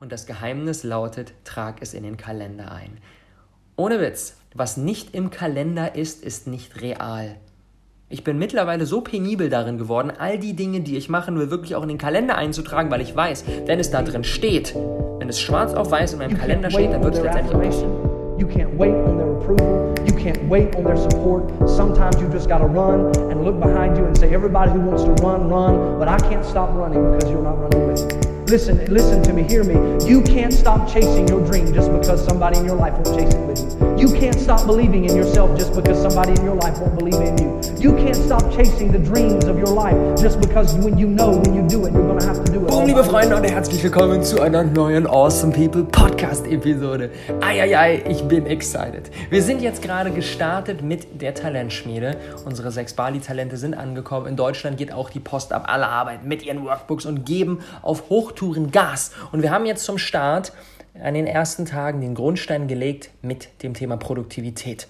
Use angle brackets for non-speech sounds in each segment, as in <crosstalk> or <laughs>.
Und das Geheimnis lautet, trag es in den Kalender ein. Ohne Witz, was nicht im Kalender ist, ist nicht real. Ich bin mittlerweile so penibel darin geworden, all die Dinge, die ich machen will, wirklich auch in den Kalender einzutragen, weil ich weiß, wenn es da drin steht, wenn es schwarz auf weiß in meinem Kalender steht, dann wird es letztendlich auch so. You can't wait on their approval. You can't wait on their support. Sometimes you just got to run and look behind you and say, everybody who wants to run, run. But I can't stop running because you're not running with me. Listen, listen to me, hear me. You can't stop chasing your dream just because somebody in your life won't chase it with you. You can't stop believing in yourself just because somebody in your life won't believe in you. You can't stop chasing the dreams of your life just because when you know when you do it, you're to have to do it. Boom, liebe Freunde und herzlich willkommen zu einer neuen Awesome People Podcast Episode. Eieiei, ich bin excited. Wir sind jetzt gerade gestartet mit der Talentschmiede. Unsere sechs Bali-Talente sind angekommen. In Deutschland geht auch die Post ab. Alle arbeiten mit ihren Workbooks und geben auf Hochtouren Touren Gas. Und wir haben jetzt zum Start an den ersten Tagen den Grundstein gelegt mit dem Thema Produktivität.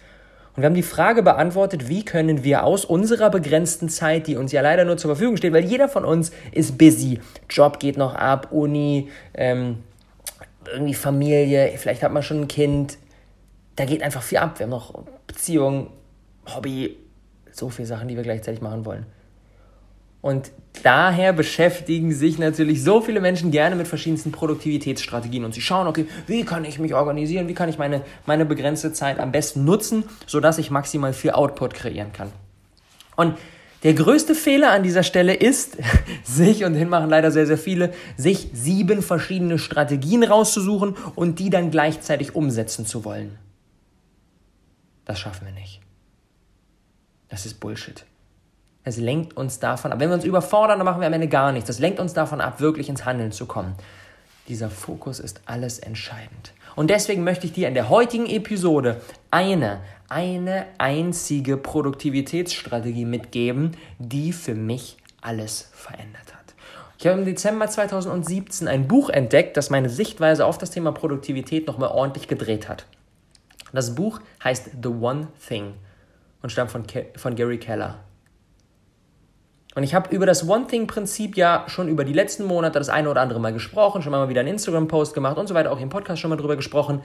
Und wir haben die Frage beantwortet, wie können wir aus unserer begrenzten Zeit, die uns ja leider nur zur Verfügung steht, weil jeder von uns ist busy, Job geht noch ab, Uni, ähm, irgendwie Familie, vielleicht hat man schon ein Kind, da geht einfach viel ab. Wir haben noch Beziehung, Hobby, so viele Sachen, die wir gleichzeitig machen wollen. Und daher beschäftigen sich natürlich so viele Menschen gerne mit verschiedensten Produktivitätsstrategien und sie schauen, okay, wie kann ich mich organisieren, wie kann ich meine, meine begrenzte Zeit am besten nutzen, sodass ich maximal viel Output kreieren kann. Und der größte Fehler an dieser Stelle ist, <laughs> sich, und den machen leider sehr, sehr viele, sich sieben verschiedene Strategien rauszusuchen und die dann gleichzeitig umsetzen zu wollen. Das schaffen wir nicht. Das ist Bullshit. Es lenkt uns davon ab. Wenn wir uns überfordern, dann machen wir am Ende gar nichts. Das lenkt uns davon ab, wirklich ins Handeln zu kommen. Dieser Fokus ist alles entscheidend. Und deswegen möchte ich dir in der heutigen Episode eine, eine einzige Produktivitätsstrategie mitgeben, die für mich alles verändert hat. Ich habe im Dezember 2017 ein Buch entdeckt, das meine Sichtweise auf das Thema Produktivität nochmal ordentlich gedreht hat. Das Buch heißt The One Thing und stammt von, Ke von Gary Keller. Und ich habe über das One-Thing-Prinzip ja schon über die letzten Monate das eine oder andere Mal gesprochen, schon mal wieder einen Instagram-Post gemacht und so weiter, auch im Podcast schon mal drüber gesprochen.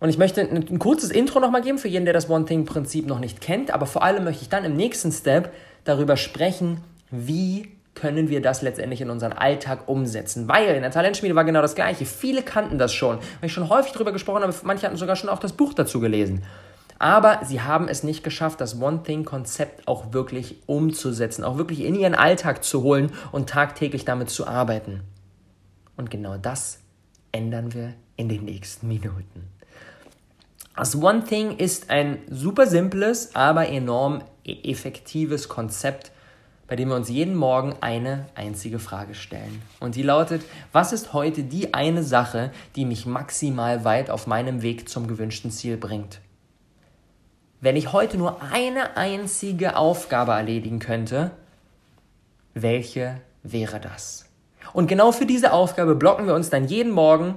Und ich möchte ein, ein kurzes Intro nochmal geben für jeden, der das One-Thing-Prinzip noch nicht kennt, aber vor allem möchte ich dann im nächsten Step darüber sprechen, wie können wir das letztendlich in unseren Alltag umsetzen. Weil in der Talentschmiede war genau das Gleiche. Viele kannten das schon, weil ich schon häufig darüber gesprochen habe, manche hatten sogar schon auch das Buch dazu gelesen. Aber sie haben es nicht geschafft, das One-Thing-Konzept auch wirklich umzusetzen, auch wirklich in ihren Alltag zu holen und tagtäglich damit zu arbeiten. Und genau das ändern wir in den nächsten Minuten. Das One Thing ist ein super simples, aber enorm e-, effektives Konzept, bei dem wir uns jeden Morgen eine einzige Frage stellen. Und die lautet, was ist heute die eine Sache, die mich maximal weit auf meinem Weg zum gewünschten Ziel bringt? Wenn ich heute nur eine einzige Aufgabe erledigen könnte, welche wäre das? Und genau für diese Aufgabe blocken wir uns dann jeden Morgen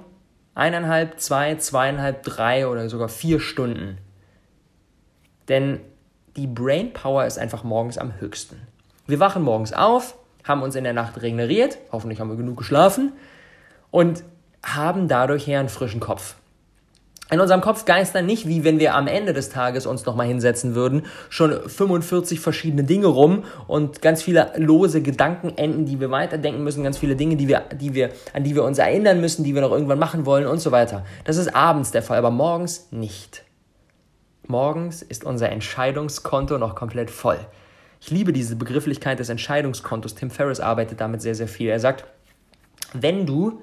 eineinhalb, zwei, zweieinhalb, drei oder sogar vier Stunden. Denn die Brain Power ist einfach morgens am höchsten. Wir wachen morgens auf, haben uns in der Nacht regeneriert, hoffentlich haben wir genug geschlafen und haben dadurch her einen frischen Kopf in unserem Kopf geistern nicht, wie wenn wir am Ende des Tages uns nochmal hinsetzen würden, schon 45 verschiedene Dinge rum und ganz viele lose Gedankenenden, die wir weiterdenken müssen, ganz viele Dinge, die wir, die wir, an die wir uns erinnern müssen, die wir noch irgendwann machen wollen und so weiter. Das ist abends der Fall, aber morgens nicht. Morgens ist unser Entscheidungskonto noch komplett voll. Ich liebe diese Begrifflichkeit des Entscheidungskontos. Tim Ferriss arbeitet damit sehr, sehr viel. Er sagt, wenn du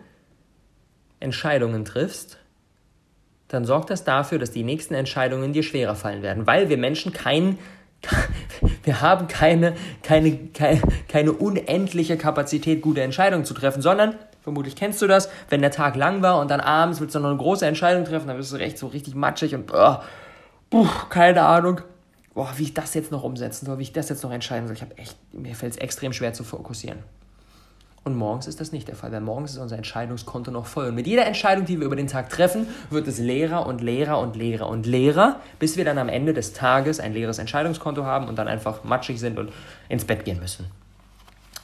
Entscheidungen triffst, dann sorgt das dafür, dass die nächsten Entscheidungen dir schwerer fallen werden, weil wir Menschen kein, <laughs> wir haben keine, keine, keine, keine unendliche Kapazität, gute Entscheidungen zu treffen, sondern, vermutlich kennst du das, wenn der Tag lang war und dann abends willst du noch eine große Entscheidung treffen, dann bist du recht so richtig matschig und, oh, puh, keine Ahnung, boah, wie ich das jetzt noch umsetzen soll, wie ich das jetzt noch entscheiden soll. Ich habe echt, mir fällt es extrem schwer zu fokussieren. Und morgens ist das nicht der Fall, weil morgens ist unser Entscheidungskonto noch voll. Und mit jeder Entscheidung, die wir über den Tag treffen, wird es leerer und leerer und leerer und leerer, bis wir dann am Ende des Tages ein leeres Entscheidungskonto haben und dann einfach matschig sind und ins Bett gehen müssen.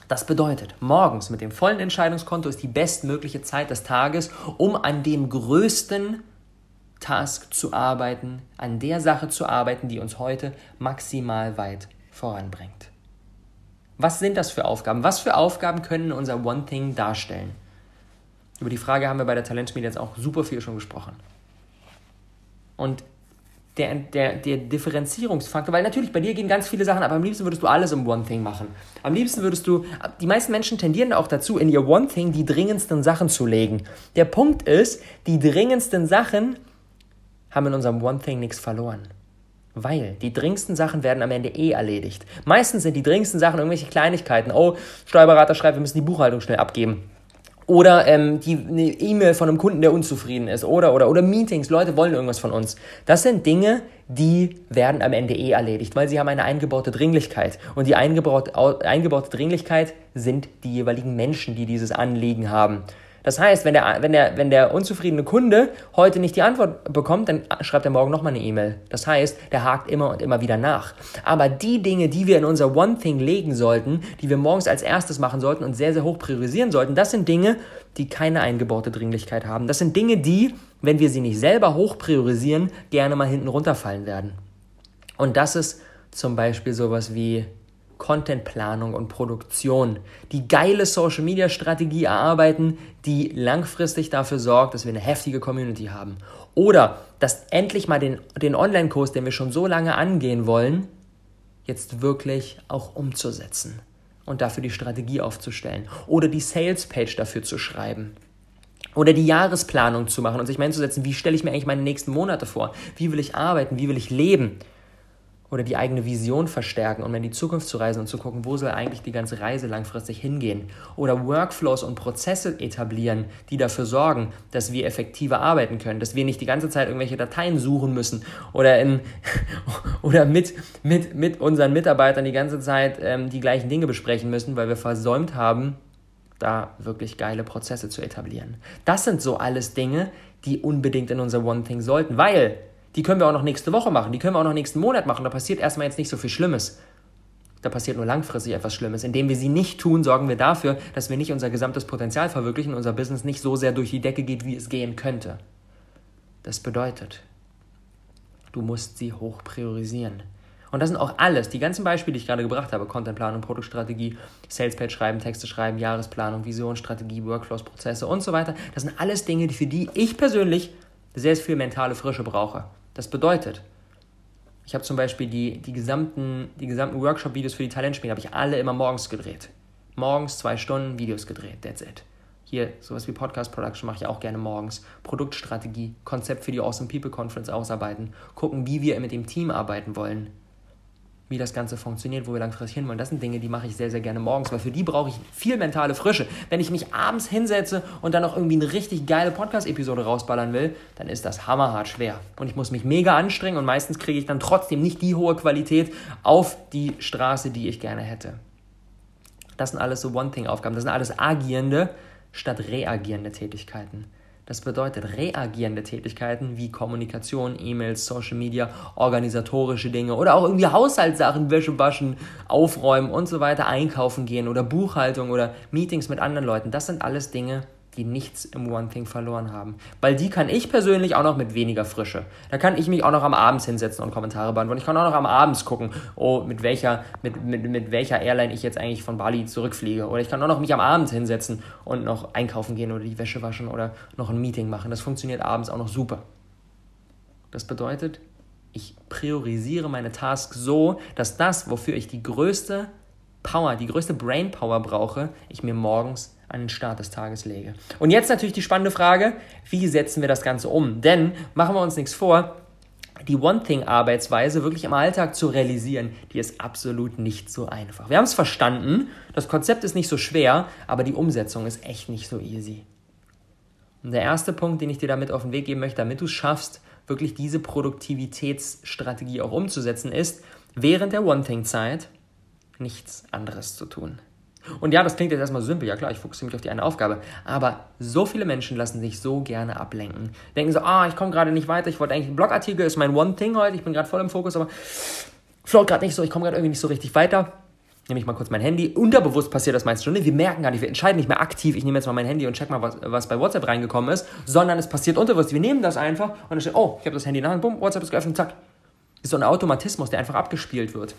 Das bedeutet, morgens mit dem vollen Entscheidungskonto ist die bestmögliche Zeit des Tages, um an dem größten Task zu arbeiten, an der Sache zu arbeiten, die uns heute maximal weit voranbringt. Was sind das für Aufgaben? Was für Aufgaben können unser One Thing darstellen? Über die Frage haben wir bei der Talentschmiede jetzt auch super viel schon gesprochen. Und der, der, der Differenzierungsfaktor, weil natürlich bei dir gehen ganz viele Sachen, aber am liebsten würdest du alles im One Thing machen. Am liebsten würdest du, die meisten Menschen tendieren auch dazu, in ihr One Thing die dringendsten Sachen zu legen. Der Punkt ist, die dringendsten Sachen haben in unserem One Thing nichts verloren. Weil die dringendsten Sachen werden am Ende eh erledigt. Meistens sind die dringendsten Sachen irgendwelche Kleinigkeiten. Oh, Steuerberater schreibt, wir müssen die Buchhaltung schnell abgeben. Oder ähm, die, eine E-Mail von einem Kunden, der unzufrieden ist. Oder, oder, oder Meetings, Leute wollen irgendwas von uns. Das sind Dinge, die werden am Ende eh erledigt, weil sie haben eine eingebaute Dringlichkeit. Und die eingebaute, eingebaute Dringlichkeit sind die jeweiligen Menschen, die dieses Anliegen haben. Das heißt, wenn der, wenn, der, wenn der unzufriedene Kunde heute nicht die Antwort bekommt, dann schreibt er morgen nochmal eine E-Mail. Das heißt, der hakt immer und immer wieder nach. Aber die Dinge, die wir in unser One Thing legen sollten, die wir morgens als erstes machen sollten und sehr, sehr hoch priorisieren sollten, das sind Dinge, die keine eingebaute Dringlichkeit haben. Das sind Dinge, die, wenn wir sie nicht selber hoch priorisieren, gerne mal hinten runterfallen werden. Und das ist zum Beispiel sowas wie Contentplanung und Produktion, die geile Social Media Strategie erarbeiten, die langfristig dafür sorgt, dass wir eine heftige Community haben. Oder dass endlich mal den, den Online-Kurs, den wir schon so lange angehen wollen, jetzt wirklich auch umzusetzen und dafür die Strategie aufzustellen. Oder die Sales-Page dafür zu schreiben. Oder die Jahresplanung zu machen und sich mal hinzusetzen, wie stelle ich mir eigentlich meine nächsten Monate vor? Wie will ich arbeiten? Wie will ich leben? Oder die eigene Vision verstärken, um in die Zukunft zu reisen und zu gucken, wo soll eigentlich die ganze Reise langfristig hingehen. Oder Workflows und Prozesse etablieren, die dafür sorgen, dass wir effektiver arbeiten können, dass wir nicht die ganze Zeit irgendwelche Dateien suchen müssen oder, in, <laughs> oder mit, mit, mit unseren Mitarbeitern die ganze Zeit ähm, die gleichen Dinge besprechen müssen, weil wir versäumt haben, da wirklich geile Prozesse zu etablieren. Das sind so alles Dinge, die unbedingt in unser One Thing sollten, weil die können wir auch noch nächste Woche machen, die können wir auch noch nächsten Monat machen. Da passiert erstmal jetzt nicht so viel Schlimmes. Da passiert nur langfristig etwas Schlimmes. Indem wir sie nicht tun, sorgen wir dafür, dass wir nicht unser gesamtes Potenzial verwirklichen unser Business nicht so sehr durch die Decke geht, wie es gehen könnte. Das bedeutet, du musst sie hoch priorisieren. Und das sind auch alles, die ganzen Beispiele, die ich gerade gebracht habe, Contentplanung, Produktstrategie, Salespage schreiben, Texte schreiben, Jahresplanung, Vision, Strategie, Workflows, Prozesse und so weiter. Das sind alles Dinge, für die ich persönlich sehr viel mentale Frische brauche. Das bedeutet, ich habe zum Beispiel die, die gesamten, die gesamten Workshop-Videos für die Talentspiele, habe ich alle immer morgens gedreht. Morgens zwei Stunden Videos gedreht, that's it. Hier, sowas wie Podcast Production mache ich auch gerne morgens. Produktstrategie, Konzept für die Awesome People Conference ausarbeiten, gucken, wie wir mit dem Team arbeiten wollen wie das Ganze funktioniert, wo wir langfristig hinwollen. Das sind Dinge, die mache ich sehr, sehr gerne morgens, weil für die brauche ich viel mentale Frische. Wenn ich mich abends hinsetze und dann noch irgendwie eine richtig geile Podcast-Episode rausballern will, dann ist das hammerhart schwer. Und ich muss mich mega anstrengen und meistens kriege ich dann trotzdem nicht die hohe Qualität auf die Straße, die ich gerne hätte. Das sind alles so One-Thing-Aufgaben. Das sind alles agierende statt reagierende Tätigkeiten. Das bedeutet reagierende Tätigkeiten wie Kommunikation, E-Mails, Social Media, organisatorische Dinge oder auch irgendwie Haushaltssachen, Wäsche waschen, aufräumen und so weiter, einkaufen gehen oder Buchhaltung oder Meetings mit anderen Leuten. Das sind alles Dinge, die nichts im One Thing verloren haben. Weil die kann ich persönlich auch noch mit weniger Frische. Da kann ich mich auch noch am Abend hinsetzen und Kommentare beantworten. Ich kann auch noch am Abend gucken, oh, mit welcher, mit, mit, mit welcher Airline ich jetzt eigentlich von Bali zurückfliege. Oder ich kann auch noch mich am Abend hinsetzen und noch einkaufen gehen oder die Wäsche waschen oder noch ein Meeting machen. Das funktioniert abends auch noch super. Das bedeutet, ich priorisiere meine Tasks so, dass das, wofür ich die größte Power, die größte Brain Power brauche, ich mir morgens an den Start des Tages lege. Und jetzt natürlich die spannende Frage, wie setzen wir das Ganze um? Denn machen wir uns nichts vor, die One-Thing-Arbeitsweise wirklich im Alltag zu realisieren, die ist absolut nicht so einfach. Wir haben es verstanden, das Konzept ist nicht so schwer, aber die Umsetzung ist echt nicht so easy. Und der erste Punkt, den ich dir damit auf den Weg geben möchte, damit du es schaffst, wirklich diese Produktivitätsstrategie auch umzusetzen, ist, während der One-Thing-Zeit nichts anderes zu tun. Und ja, das klingt jetzt erstmal simpel, ja klar, ich fokussiere mich auf die eine Aufgabe. Aber so viele Menschen lassen sich so gerne ablenken. Denken so, ah, ich komme gerade nicht weiter, ich wollte eigentlich einen Blogartikel, ist mein One Thing heute, ich bin gerade voll im Fokus, aber float gerade nicht so, ich komme gerade irgendwie nicht so richtig weiter. nehme ich mal kurz mein Handy. Unterbewusst passiert das meist schon. Wir merken gar nicht, wir entscheiden nicht mehr aktiv, ich nehme jetzt mal mein Handy und check mal, was, was bei WhatsApp reingekommen ist, sondern es passiert unterbewusst. Wir nehmen das einfach und dann steht, oh, ich habe das Handy in der Hand, bumm, WhatsApp ist geöffnet, zack. Ist so ein Automatismus, der einfach abgespielt wird.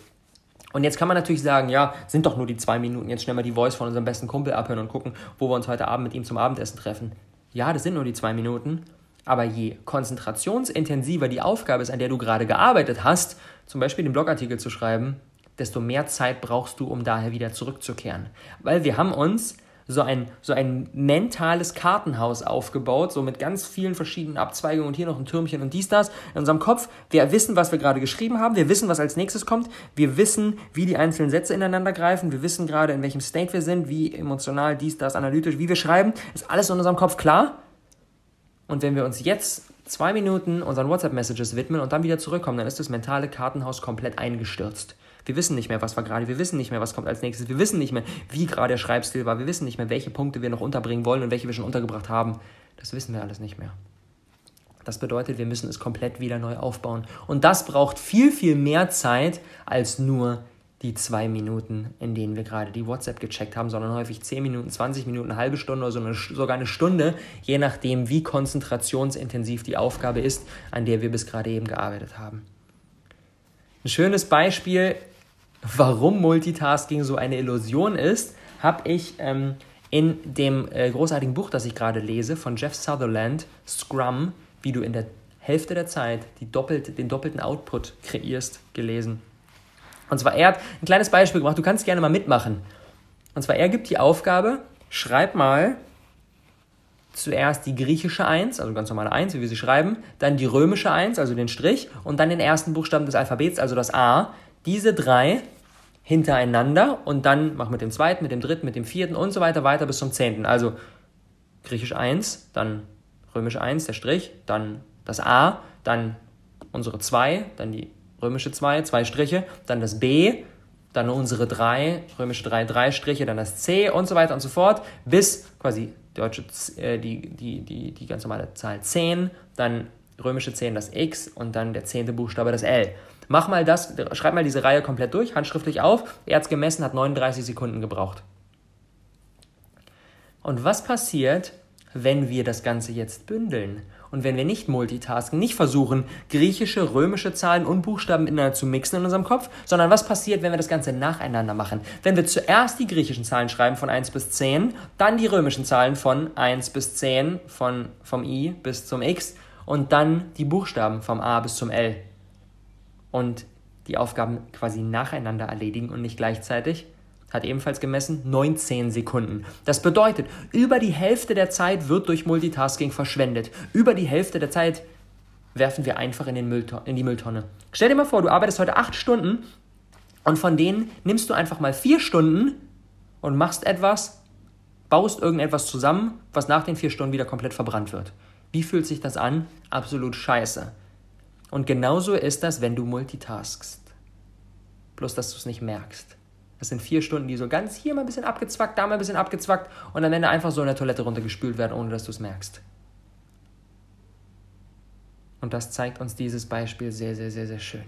Und jetzt kann man natürlich sagen, ja, sind doch nur die zwei Minuten, jetzt schnell mal die Voice von unserem besten Kumpel abhören und gucken, wo wir uns heute Abend mit ihm zum Abendessen treffen. Ja, das sind nur die zwei Minuten, aber je konzentrationsintensiver die Aufgabe ist, an der du gerade gearbeitet hast, zum Beispiel den Blogartikel zu schreiben, desto mehr Zeit brauchst du, um daher wieder zurückzukehren. Weil wir haben uns so ein, so ein mentales Kartenhaus aufgebaut, so mit ganz vielen verschiedenen Abzweigungen und hier noch ein Türmchen und dies, das in unserem Kopf. Wir wissen, was wir gerade geschrieben haben, wir wissen, was als nächstes kommt, wir wissen, wie die einzelnen Sätze ineinander greifen, wir wissen gerade, in welchem State wir sind, wie emotional, dies, das, analytisch, wie wir schreiben, ist alles in unserem Kopf klar. Und wenn wir uns jetzt zwei Minuten unseren WhatsApp-Messages widmen und dann wieder zurückkommen, dann ist das mentale Kartenhaus komplett eingestürzt. Wir wissen nicht mehr, was war gerade, wir wissen nicht mehr, was kommt als nächstes, wir wissen nicht mehr, wie gerade der Schreibstil war, wir wissen nicht mehr, welche Punkte wir noch unterbringen wollen und welche wir schon untergebracht haben. Das wissen wir alles nicht mehr. Das bedeutet, wir müssen es komplett wieder neu aufbauen. Und das braucht viel, viel mehr Zeit als nur die zwei Minuten, in denen wir gerade die WhatsApp gecheckt haben, sondern häufig 10 Minuten, 20 Minuten, eine halbe Stunde oder so eine, sogar eine Stunde, je nachdem, wie konzentrationsintensiv die Aufgabe ist, an der wir bis gerade eben gearbeitet haben. Ein schönes Beispiel warum Multitasking so eine Illusion ist, habe ich ähm, in dem äh, großartigen Buch, das ich gerade lese, von Jeff Sutherland, Scrum, wie du in der Hälfte der Zeit die doppelt, den doppelten Output kreierst, gelesen. Und zwar, er hat ein kleines Beispiel gemacht, du kannst gerne mal mitmachen. Und zwar, er gibt die Aufgabe, schreib mal zuerst die griechische 1, also ganz normale 1, wie wir sie schreiben, dann die römische 1, also den Strich, und dann den ersten Buchstaben des Alphabets, also das A, diese drei hintereinander und dann mach mit dem zweiten, mit dem dritten, mit dem vierten und so weiter weiter bis zum zehnten. Also griechisch 1, dann römisch 1, der Strich, dann das A, dann unsere 2, dann die römische 2, zwei Striche, dann das B, dann unsere 3, römische 3, drei Striche, dann das C und so weiter und so fort, bis quasi deutsche, äh, die, die, die, die ganz normale Zahl 10, dann römische 10 das X und dann der zehnte Buchstabe das L. Mach mal das, schreib mal diese Reihe komplett durch, handschriftlich auf. Er hat es gemessen, hat 39 Sekunden gebraucht. Und was passiert, wenn wir das Ganze jetzt bündeln? Und wenn wir nicht multitasken, nicht versuchen, griechische, römische Zahlen und Buchstaben miteinander zu mixen in unserem Kopf, sondern was passiert, wenn wir das Ganze nacheinander machen? Wenn wir zuerst die griechischen Zahlen schreiben von 1 bis 10, dann die römischen Zahlen von 1 bis 10, von, vom I bis zum X und dann die Buchstaben vom A bis zum L und die Aufgaben quasi nacheinander erledigen und nicht gleichzeitig, hat ebenfalls gemessen 19 Sekunden. Das bedeutet, über die Hälfte der Zeit wird durch Multitasking verschwendet. Über die Hälfte der Zeit werfen wir einfach in, Müllton in die Mülltonne. Stell dir mal vor, du arbeitest heute acht Stunden und von denen nimmst du einfach mal vier Stunden und machst etwas, baust irgendetwas zusammen, was nach den vier Stunden wieder komplett verbrannt wird. Wie fühlt sich das an? Absolut scheiße. Und genauso ist das, wenn du multitaskst. Bloß, dass du es nicht merkst. Das sind vier Stunden, die so ganz hier mal ein bisschen abgezwackt, da mal ein bisschen abgezwackt und am Ende einfach so in der Toilette runtergespült werden, ohne dass du es merkst. Und das zeigt uns dieses Beispiel sehr, sehr, sehr, sehr schön.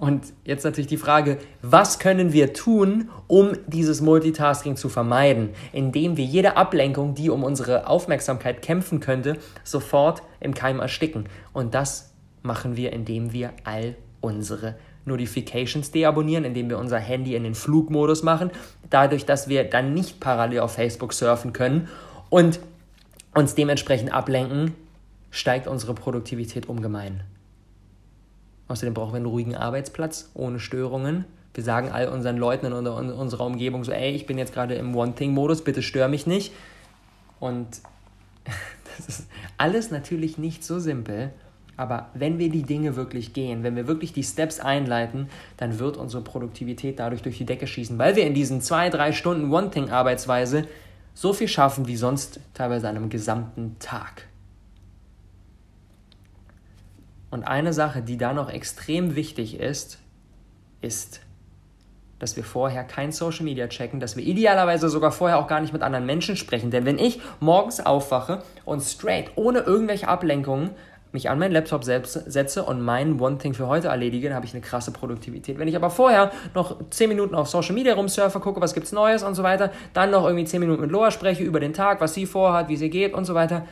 Und jetzt natürlich die Frage, was können wir tun, um dieses Multitasking zu vermeiden, indem wir jede Ablenkung, die um unsere Aufmerksamkeit kämpfen könnte, sofort im Keim ersticken. Und das machen wir, indem wir all unsere Notifications deabonnieren, indem wir unser Handy in den Flugmodus machen, dadurch, dass wir dann nicht parallel auf Facebook surfen können und uns dementsprechend ablenken, steigt unsere Produktivität ungemein. Außerdem brauchen wir einen ruhigen Arbeitsplatz ohne Störungen. Wir sagen all unseren Leuten in unserer Umgebung so, ey, ich bin jetzt gerade im One-Thing-Modus, bitte stör mich nicht. Und <laughs> das ist alles natürlich nicht so simpel, aber wenn wir die Dinge wirklich gehen, wenn wir wirklich die Steps einleiten, dann wird unsere Produktivität dadurch durch die Decke schießen, weil wir in diesen zwei, drei Stunden One-Thing-Arbeitsweise so viel schaffen wie sonst teilweise an einem gesamten Tag. Und eine Sache, die da noch extrem wichtig ist, ist, dass wir vorher kein Social Media checken, dass wir idealerweise sogar vorher auch gar nicht mit anderen Menschen sprechen. Denn wenn ich morgens aufwache und straight, ohne irgendwelche Ablenkungen, mich an meinen Laptop selbst setze und mein One Thing für heute erledige, dann habe ich eine krasse Produktivität. Wenn ich aber vorher noch 10 Minuten auf Social Media rumsurfe, gucke, was gibt's Neues und so weiter, dann noch irgendwie 10 Minuten mit Loa spreche über den Tag, was sie vorhat, wie sie geht und so weiter,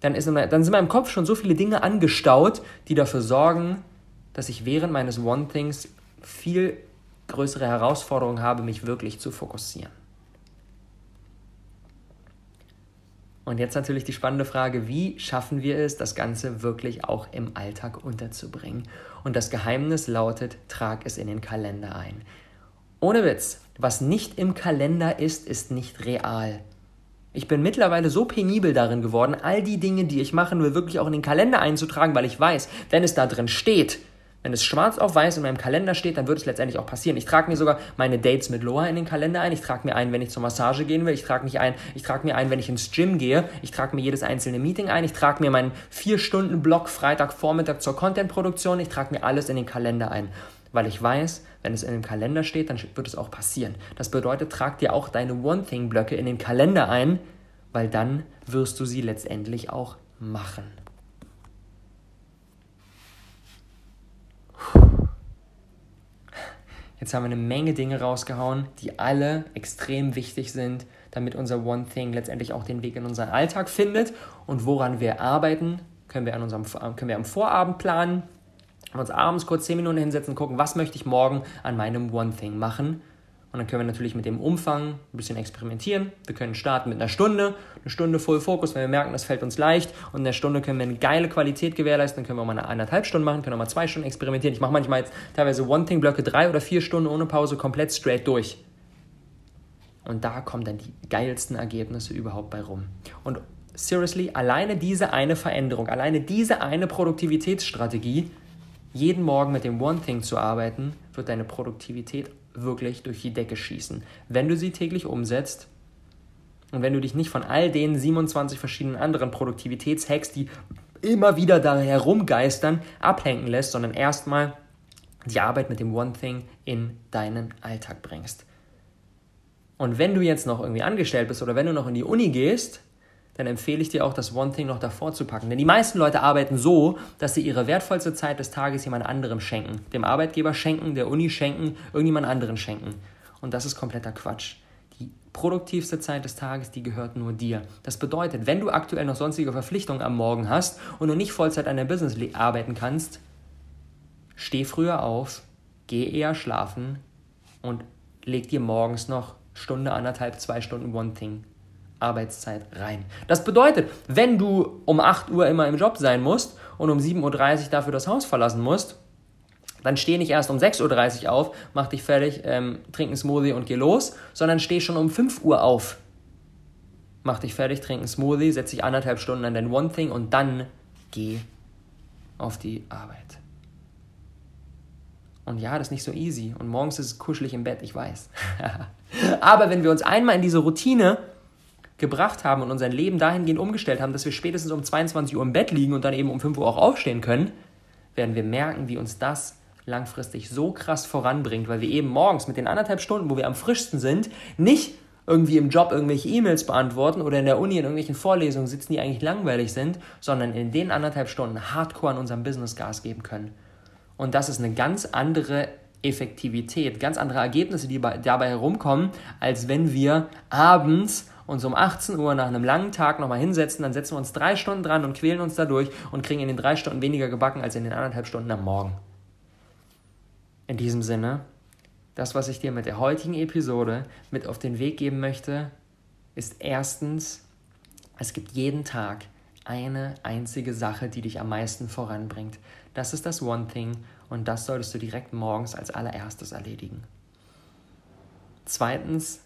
dann, ist, dann sind in meinem Kopf schon so viele Dinge angestaut, die dafür sorgen, dass ich während meines One Things viel größere Herausforderungen habe, mich wirklich zu fokussieren. Und jetzt natürlich die spannende Frage, wie schaffen wir es, das Ganze wirklich auch im Alltag unterzubringen? Und das Geheimnis lautet, trag es in den Kalender ein. Ohne Witz, was nicht im Kalender ist, ist nicht real. Ich bin mittlerweile so penibel darin geworden, all die Dinge, die ich machen will, wirklich auch in den Kalender einzutragen, weil ich weiß, wenn es da drin steht, wenn es schwarz auf weiß in meinem Kalender steht, dann wird es letztendlich auch passieren. Ich trage mir sogar meine Dates mit Loa in den Kalender ein. Ich trage mir ein, wenn ich zur Massage gehen will. Ich trage mich ein, ich trage mir ein, wenn ich ins Gym gehe. Ich trage mir jedes einzelne Meeting ein. Ich trage mir meinen vier Stunden Block Freitagvormittag zur Contentproduktion. Ich trage mir alles in den Kalender ein, weil ich weiß, wenn es in dem Kalender steht, dann wird es auch passieren. Das bedeutet, trag dir auch deine One Thing Blöcke in den Kalender ein, weil dann wirst du sie letztendlich auch machen. Jetzt haben wir eine Menge Dinge rausgehauen, die alle extrem wichtig sind, damit unser One Thing letztendlich auch den Weg in unseren Alltag findet. Und woran wir arbeiten, können wir, an unserem, können wir am Vorabend planen, uns abends kurz 10 Minuten hinsetzen, gucken, was möchte ich morgen an meinem One Thing machen und dann können wir natürlich mit dem Umfang ein bisschen experimentieren. Wir können starten mit einer Stunde, eine Stunde Full Focus, wenn wir merken, das fällt uns leicht. Und in der Stunde können wir eine geile Qualität gewährleisten. Dann können wir mal eine eineinhalb Stunden machen, können auch mal zwei Stunden experimentieren. Ich mache manchmal jetzt teilweise One-Thing-Blöcke drei oder vier Stunden ohne Pause komplett straight durch. Und da kommen dann die geilsten Ergebnisse überhaupt bei rum. Und seriously, alleine diese eine Veränderung, alleine diese eine Produktivitätsstrategie, jeden Morgen mit dem One Thing zu arbeiten, wird deine Produktivität wirklich durch die Decke schießen. Wenn du sie täglich umsetzt und wenn du dich nicht von all den 27 verschiedenen anderen Produktivitätshacks, die immer wieder da herumgeistern, ablenken lässt, sondern erstmal die Arbeit mit dem One Thing in deinen Alltag bringst. Und wenn du jetzt noch irgendwie angestellt bist oder wenn du noch in die Uni gehst, dann empfehle ich dir auch, das One Thing noch davor zu packen. Denn die meisten Leute arbeiten so, dass sie ihre wertvollste Zeit des Tages jemand anderem schenken. Dem Arbeitgeber schenken, der Uni schenken, irgendjemand anderen schenken. Und das ist kompletter Quatsch. Die produktivste Zeit des Tages, die gehört nur dir. Das bedeutet, wenn du aktuell noch sonstige Verpflichtungen am Morgen hast und du nicht Vollzeit an deinem Business arbeiten kannst, steh früher auf, geh eher schlafen und leg dir morgens noch Stunde, anderthalb, zwei Stunden One Thing Arbeitszeit rein. Das bedeutet, wenn du um 8 Uhr immer im Job sein musst und um 7.30 Uhr dafür das Haus verlassen musst, dann steh nicht erst um 6.30 Uhr auf, mach dich fertig, ähm, trink einen Smoothie und geh los, sondern steh schon um 5 Uhr auf. Mach dich fertig, trink einen Smoothie, setz dich anderthalb Stunden an dein One Thing und dann geh auf die Arbeit. Und ja, das ist nicht so easy. Und morgens ist es kuschelig im Bett, ich weiß. <laughs> Aber wenn wir uns einmal in diese Routine gebracht haben und unser Leben dahingehend umgestellt haben, dass wir spätestens um 22 Uhr im Bett liegen und dann eben um 5 Uhr auch aufstehen können, werden wir merken, wie uns das langfristig so krass voranbringt, weil wir eben morgens mit den anderthalb Stunden, wo wir am frischsten sind, nicht irgendwie im Job irgendwelche E-Mails beantworten oder in der Uni in irgendwelchen Vorlesungen sitzen, die eigentlich langweilig sind, sondern in den anderthalb Stunden hardcore an unserem Business Gas geben können. Und das ist eine ganz andere Effektivität, ganz andere Ergebnisse, die dabei herumkommen, als wenn wir abends uns um 18 Uhr nach einem langen Tag nochmal hinsetzen, dann setzen wir uns drei Stunden dran und quälen uns dadurch und kriegen in den drei Stunden weniger gebacken als in den anderthalb Stunden am Morgen. In diesem Sinne, das, was ich dir mit der heutigen Episode mit auf den Weg geben möchte, ist erstens, es gibt jeden Tag eine einzige Sache, die dich am meisten voranbringt. Das ist das One Thing und das solltest du direkt morgens als allererstes erledigen. Zweitens,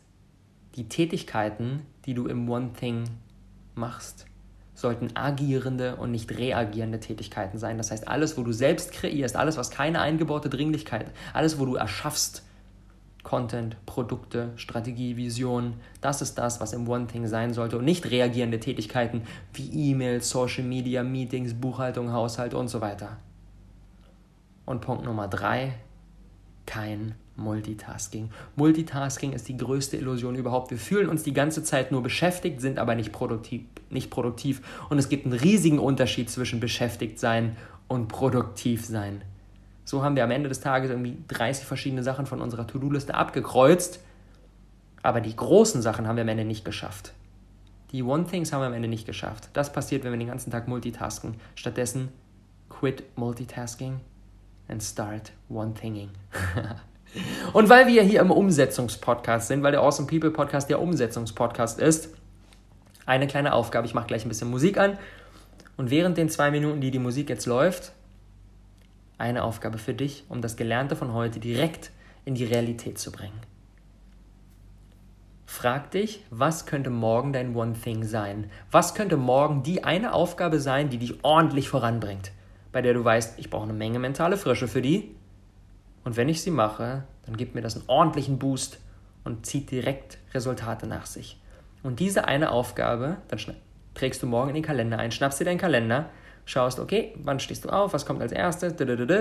die Tätigkeiten, die du im One Thing machst, sollten agierende und nicht reagierende Tätigkeiten sein. Das heißt, alles, wo du selbst kreierst, alles, was keine eingebaute Dringlichkeit, alles, wo du erschaffst, Content, Produkte, Strategie, Vision, das ist das, was im One Thing sein sollte und nicht reagierende Tätigkeiten wie E-Mails, Social Media, Meetings, Buchhaltung, Haushalt und so weiter. Und Punkt Nummer drei, kein Multitasking. Multitasking ist die größte Illusion überhaupt. Wir fühlen uns die ganze Zeit nur beschäftigt, sind aber nicht produktiv. Nicht produktiv. Und es gibt einen riesigen Unterschied zwischen beschäftigt sein und produktiv sein. So haben wir am Ende des Tages irgendwie 30 verschiedene Sachen von unserer To-Do-Liste abgekreuzt, aber die großen Sachen haben wir am Ende nicht geschafft. Die One-Things haben wir am Ende nicht geschafft. Das passiert, wenn wir den ganzen Tag multitasken. Stattdessen quit multitasking and start one-thinging. <laughs> Und weil wir hier im Umsetzungspodcast sind, weil der Awesome People Podcast der Umsetzungspodcast ist, eine kleine Aufgabe. Ich mache gleich ein bisschen Musik an. Und während den zwei Minuten, die die Musik jetzt läuft, eine Aufgabe für dich, um das Gelernte von heute direkt in die Realität zu bringen. Frag dich, was könnte morgen dein One Thing sein? Was könnte morgen die eine Aufgabe sein, die dich ordentlich voranbringt? Bei der du weißt, ich brauche eine Menge mentale Frische für die. Und wenn ich sie mache, dann gibt mir das einen ordentlichen Boost und zieht direkt Resultate nach sich. Und diese eine Aufgabe, dann trägst du morgen in den Kalender ein, schnappst dir deinen Kalender, schaust, okay, wann stehst du auf, was kommt als erstes,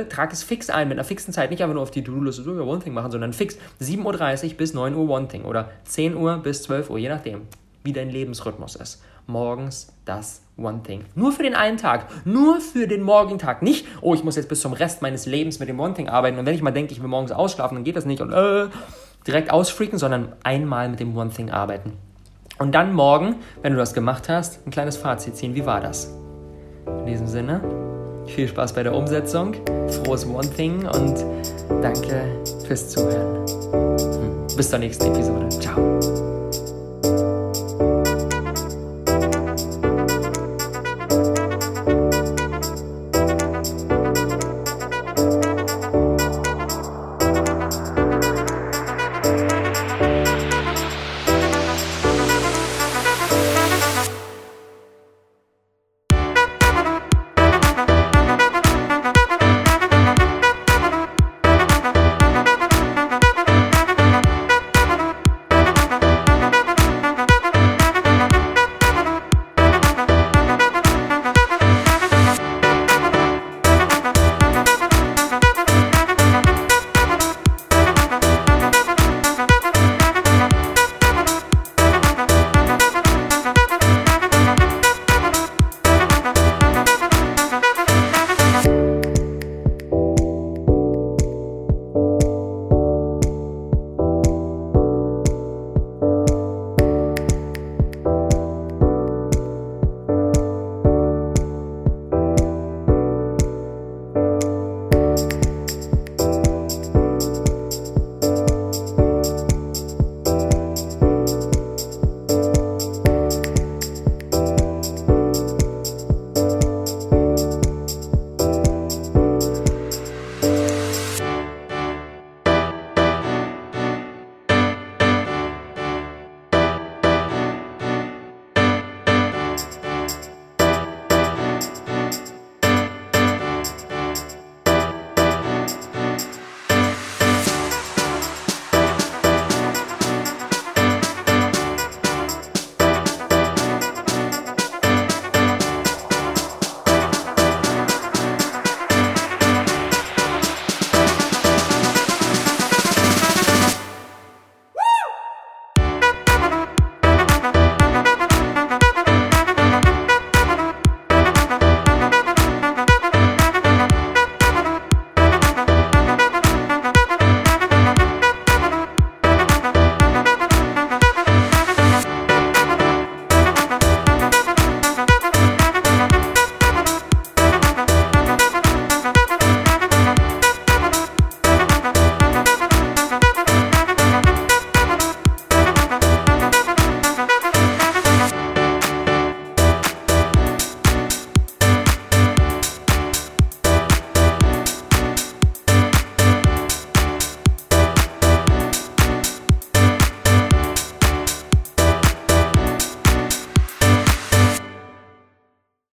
trag es fix ein mit einer fixen Zeit, nicht einfach nur auf die To-Do-Liste so One Thing machen, sondern fix 7.30 Uhr bis 9 Uhr One Thing oder 10 Uhr bis 12 Uhr, je nachdem, wie dein Lebensrhythmus ist. Morgens das One Thing. Nur für den einen Tag, nur für den morgigen Tag. Nicht, oh, ich muss jetzt bis zum Rest meines Lebens mit dem One Thing arbeiten und wenn ich mal denke, ich will morgens ausschlafen, dann geht das nicht und äh, direkt ausfreaken, sondern einmal mit dem One Thing arbeiten. Und dann morgen, wenn du das gemacht hast, ein kleines Fazit ziehen. Wie war das? In diesem Sinne, viel Spaß bei der Umsetzung, frohes One Thing und danke fürs Zuhören. Hm, bis zur nächsten Episode. Ciao.